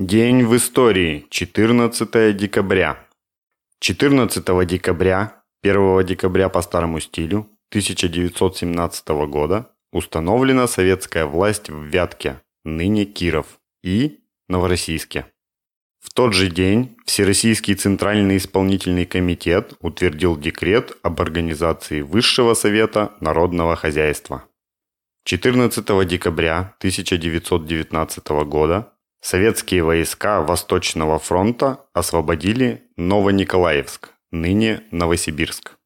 День в истории. 14 декабря. 14 декабря, 1 декабря по старому стилю 1917 года установлена советская власть в Вятке, ныне Киров, и Новороссийске. В тот же день Всероссийский Центральный исполнительный комитет утвердил декрет об организации Высшего Совета Народного Хозяйства. 14 декабря 1919 года Советские войска Восточного фронта освободили Новониколаевск, ныне Новосибирск.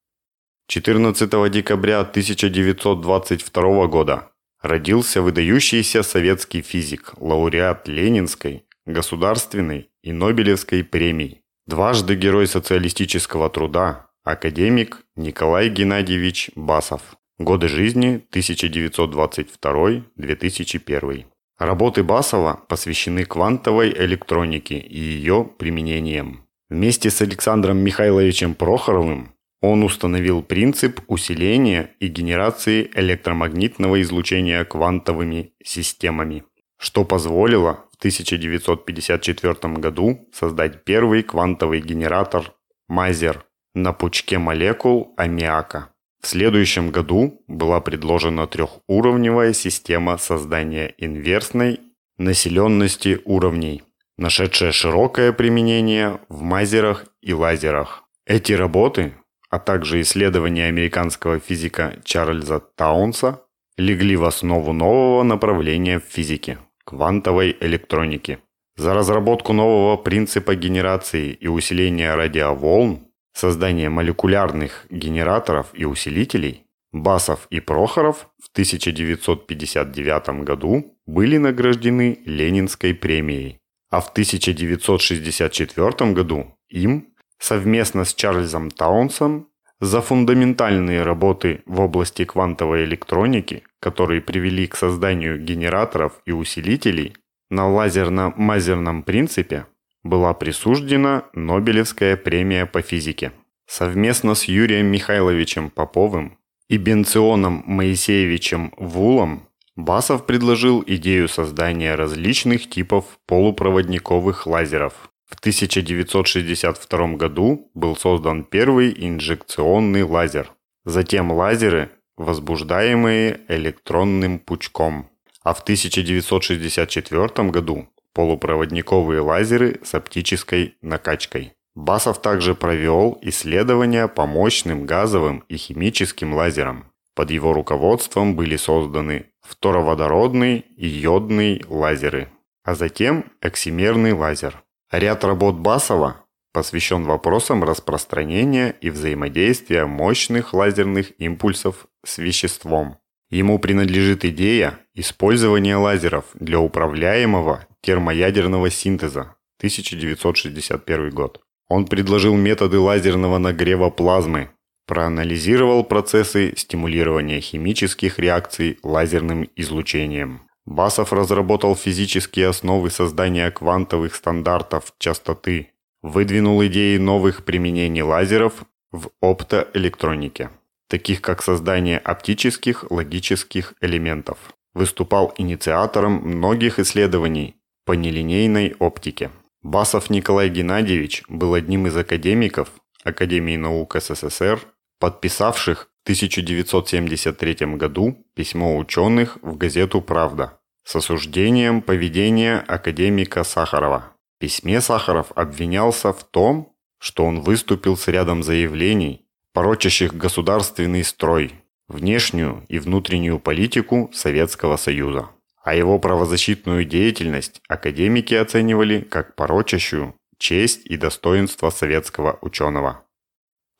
14 декабря 1922 года родился выдающийся советский физик, лауреат Ленинской, Государственной и Нобелевской премий, дважды Герой социалистического труда, академик Николай Геннадьевич Басов. Годы жизни 1922-2001. Работы Басова посвящены квантовой электронике и ее применениям. Вместе с Александром Михайловичем Прохоровым он установил принцип усиления и генерации электромагнитного излучения квантовыми системами, что позволило в 1954 году создать первый квантовый генератор Мазер на пучке молекул аммиака. В следующем году была предложена трехуровневая система создания инверсной населенности уровней, нашедшая широкое применение в мазерах и лазерах. Эти работы, а также исследования американского физика Чарльза Таунса, легли в основу нового направления в физике – квантовой электроники. За разработку нового принципа генерации и усиления радиоволн создание молекулярных генераторов и усилителей, Басов и Прохоров в 1959 году были награждены Ленинской премией, а в 1964 году им совместно с Чарльзом Таунсом за фундаментальные работы в области квантовой электроники, которые привели к созданию генераторов и усилителей на лазерно-мазерном принципе, была присуждена Нобелевская премия по физике. Совместно с Юрием Михайловичем Поповым и Бенционом Моисеевичем Вулом Басов предложил идею создания различных типов полупроводниковых лазеров. В 1962 году был создан первый инжекционный лазер. Затем лазеры, возбуждаемые электронным пучком. А в 1964 году полупроводниковые лазеры с оптической накачкой. Басов также провел исследования по мощным газовым и химическим лазерам. Под его руководством были созданы фтороводородный и йодный лазеры, а затем эксимерный лазер. Ряд работ Басова посвящен вопросам распространения и взаимодействия мощных лазерных импульсов с веществом. Ему принадлежит идея использования лазеров для управляемого термоядерного синтеза 1961 год. Он предложил методы лазерного нагрева плазмы, проанализировал процессы стимулирования химических реакций лазерным излучением. Басов разработал физические основы создания квантовых стандартов частоты, выдвинул идеи новых применений лазеров в оптоэлектронике, таких как создание оптических логических элементов. Выступал инициатором многих исследований по нелинейной оптике. Басов Николай Геннадьевич был одним из академиков Академии наук СССР, подписавших в 1973 году письмо ученых в газету «Правда» с осуждением поведения академика Сахарова. В письме Сахаров обвинялся в том, что он выступил с рядом заявлений, порочащих государственный строй, внешнюю и внутреннюю политику Советского Союза а его правозащитную деятельность академики оценивали как порочащую честь и достоинство советского ученого.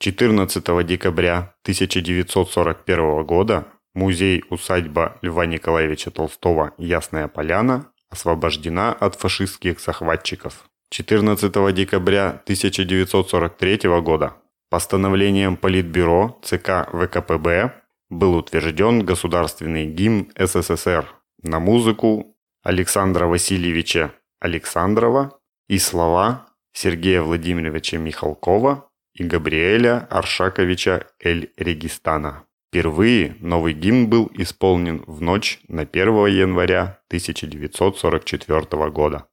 14 декабря 1941 года музей-усадьба Льва Николаевича Толстого «Ясная поляна» освобождена от фашистских захватчиков. 14 декабря 1943 года постановлением Политбюро ЦК ВКПБ был утвержден государственный гимн СССР на музыку Александра Васильевича Александрова и слова Сергея Владимировича Михалкова и Габриэля Аршаковича Эль-Регистана. Впервые новый гимн был исполнен в ночь на 1 января 1944 года.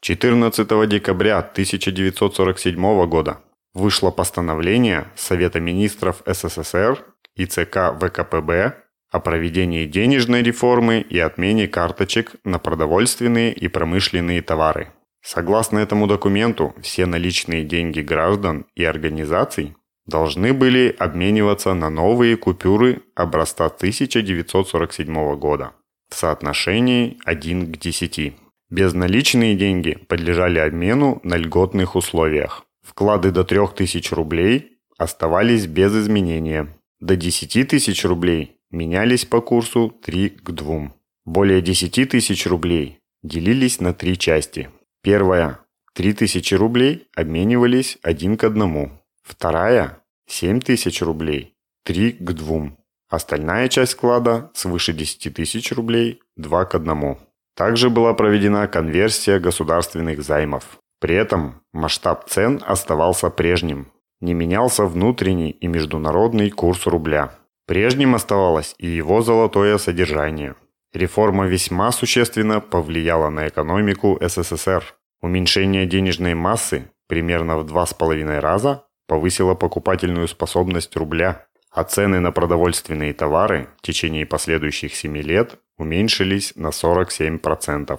14 декабря 1947 года вышло постановление Совета министров СССР и ЦК ВКПБ о проведении денежной реформы и отмене карточек на продовольственные и промышленные товары. Согласно этому документу, все наличные деньги граждан и организаций должны были обмениваться на новые купюры образца 1947 года в соотношении 1 к 10. Безналичные деньги подлежали обмену на льготных условиях. Вклады до 3000 рублей оставались без изменения. До 10 тысяч рублей менялись по курсу 3 к 2. Более 10 тысяч рублей делились на три части. Первая – 3000 рублей обменивались один к одному. Вторая – 7000 рублей, 3 к 2. Остальная часть вклада свыше 10 тысяч рублей – 2 к 1. Также была проведена конверсия государственных займов. При этом масштаб цен оставался прежним. Не менялся внутренний и международный курс рубля. Прежним оставалось и его золотое содержание. Реформа весьма существенно повлияла на экономику СССР. Уменьшение денежной массы примерно в два с половиной раза повысило покупательную способность рубля, а цены на продовольственные товары в течение последующих семи лет уменьшились на 47%.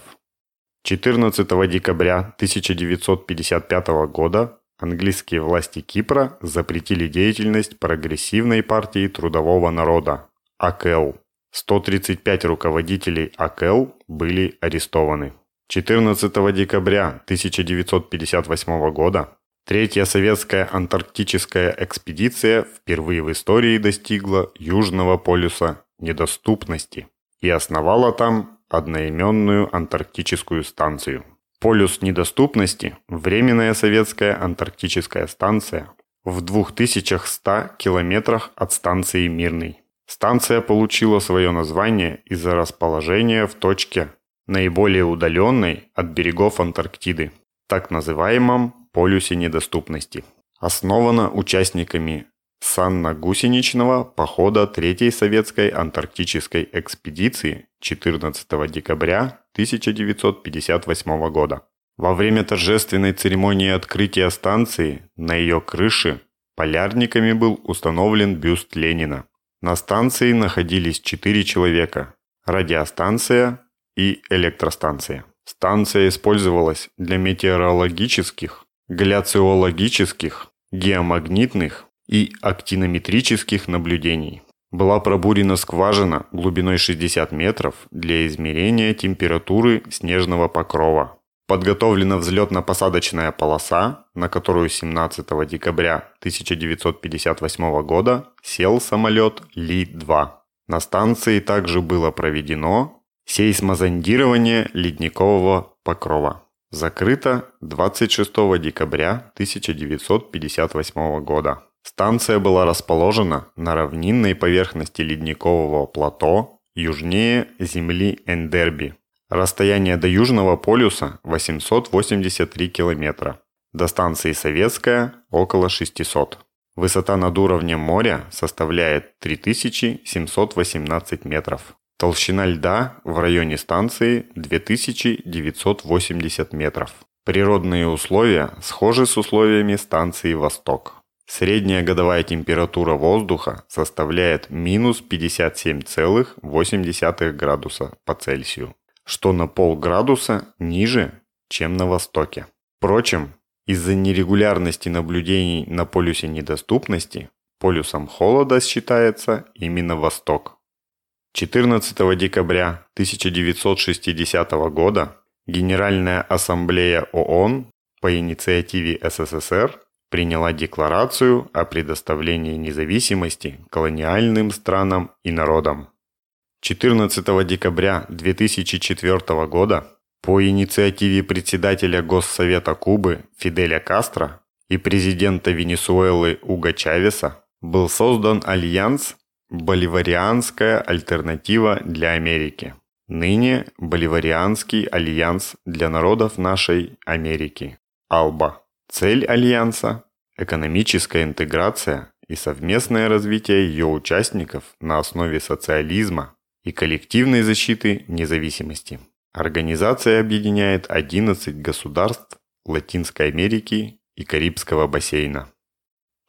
14 декабря 1955 года английские власти Кипра запретили деятельность прогрессивной партии трудового народа – АКЛ. 135 руководителей АКЛ были арестованы. 14 декабря 1958 года Третья советская антарктическая экспедиция впервые в истории достигла Южного полюса недоступности и основала там одноименную антарктическую станцию. Полюс недоступности – временная советская антарктическая станция в 2100 километрах от станции Мирный. Станция получила свое название из-за расположения в точке, наиболее удаленной от берегов Антарктиды, так называемом полюсе недоступности. Основана участниками санно-гусеничного похода Третьей советской антарктической экспедиции 14 декабря 1958 года. Во время торжественной церемонии открытия станции на ее крыше полярниками был установлен бюст Ленина. На станции находились четыре человека – радиостанция и электростанция. Станция использовалась для метеорологических, гляциологических, геомагнитных и актинометрических наблюдений. Была пробурена скважина глубиной 60 метров для измерения температуры снежного покрова. Подготовлена взлетно-посадочная полоса, на которую 17 декабря 1958 года сел самолет Ли-2. На станции также было проведено сейсмозондирование ледникового покрова. Закрыто 26 декабря 1958 года. Станция была расположена на равнинной поверхности ледникового плато южнее земли Эндерби. Расстояние до Южного полюса 883 километра. До станции Советская около 600. Высота над уровнем моря составляет 3718 метров. Толщина льда в районе станции 2980 метров. Природные условия схожи с условиями станции «Восток». Средняя годовая температура воздуха составляет минус 57,8 градуса по Цельсию, что на полградуса ниже, чем на Востоке. Впрочем, из-за нерегулярности наблюдений на полюсе недоступности полюсом холода считается именно Восток. 14 декабря 1960 года Генеральная ассамблея ООН по инициативе СССР приняла декларацию о предоставлении независимости колониальным странам и народам. 14 декабря 2004 года по инициативе председателя Госсовета Кубы Фиделя Кастро и президента Венесуэлы Уго Чавеса был создан альянс Боливарианская альтернатива для Америки. Ныне Боливарианский альянс для народов нашей Америки. АЛБА. Цель альянса – экономическая интеграция и совместное развитие ее участников на основе социализма и коллективной защиты независимости. Организация объединяет 11 государств Латинской Америки и Карибского бассейна.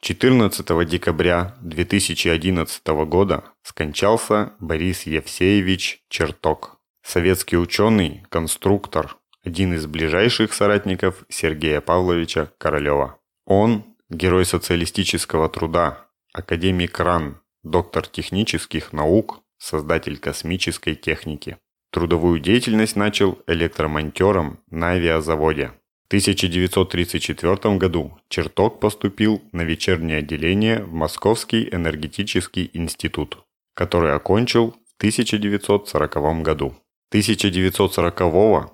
14 декабря 2011 года скончался Борис Евсеевич Черток, советский ученый, конструктор, один из ближайших соратников Сергея Павловича Королева. Он – герой социалистического труда, академик РАН, доктор технических наук, создатель космической техники. Трудовую деятельность начал электромонтером на авиазаводе. В 1934 году Черток поступил на вечернее отделение в Московский энергетический институт, который окончил в 1940 году. 1940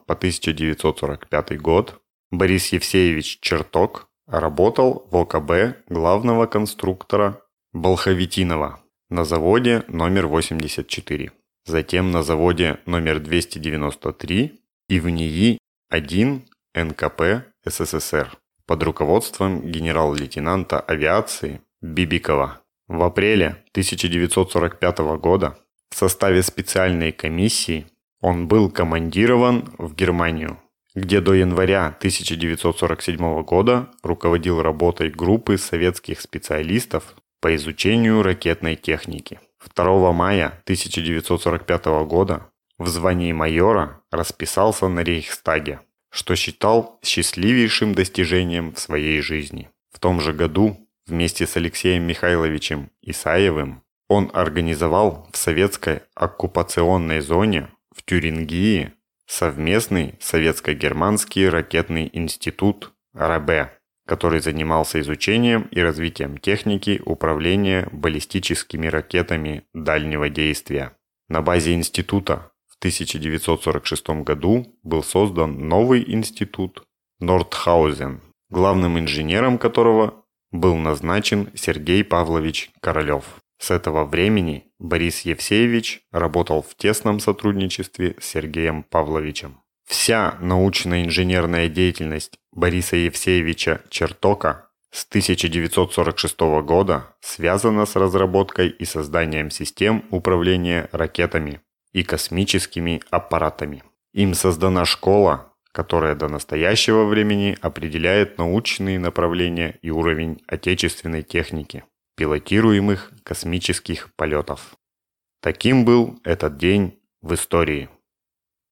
по 1945 год Борис Евсеевич Черток работал в ОКБ главного конструктора Болховитинова на заводе номер 84, затем на заводе номер 293 и в НИИ-1 НКП СССР под руководством генерал-лейтенанта авиации Бибикова. В апреле 1945 года в составе специальной комиссии он был командирован в Германию, где до января 1947 года руководил работой группы советских специалистов по изучению ракетной техники. 2 мая 1945 года в звании майора расписался на Рейхстаге, что считал счастливейшим достижением в своей жизни. В том же году вместе с Алексеем Михайловичем Исаевым он организовал в советской оккупационной зоне в Тюрингии совместный советско-германский ракетный институт РАБ, который занимался изучением и развитием техники управления баллистическими ракетами дальнего действия. На базе института в 1946 году был создан новый институт Нордхаузен, главным инженером которого был назначен Сергей Павлович Королев. С этого времени Борис Евсеевич работал в тесном сотрудничестве с Сергеем Павловичем. Вся научно-инженерная деятельность Бориса Евсеевича Чертока с 1946 года связана с разработкой и созданием систем управления ракетами и космическими аппаратами. Им создана школа, которая до настоящего времени определяет научные направления и уровень отечественной техники пилотируемых космических полетов. Таким был этот день в истории.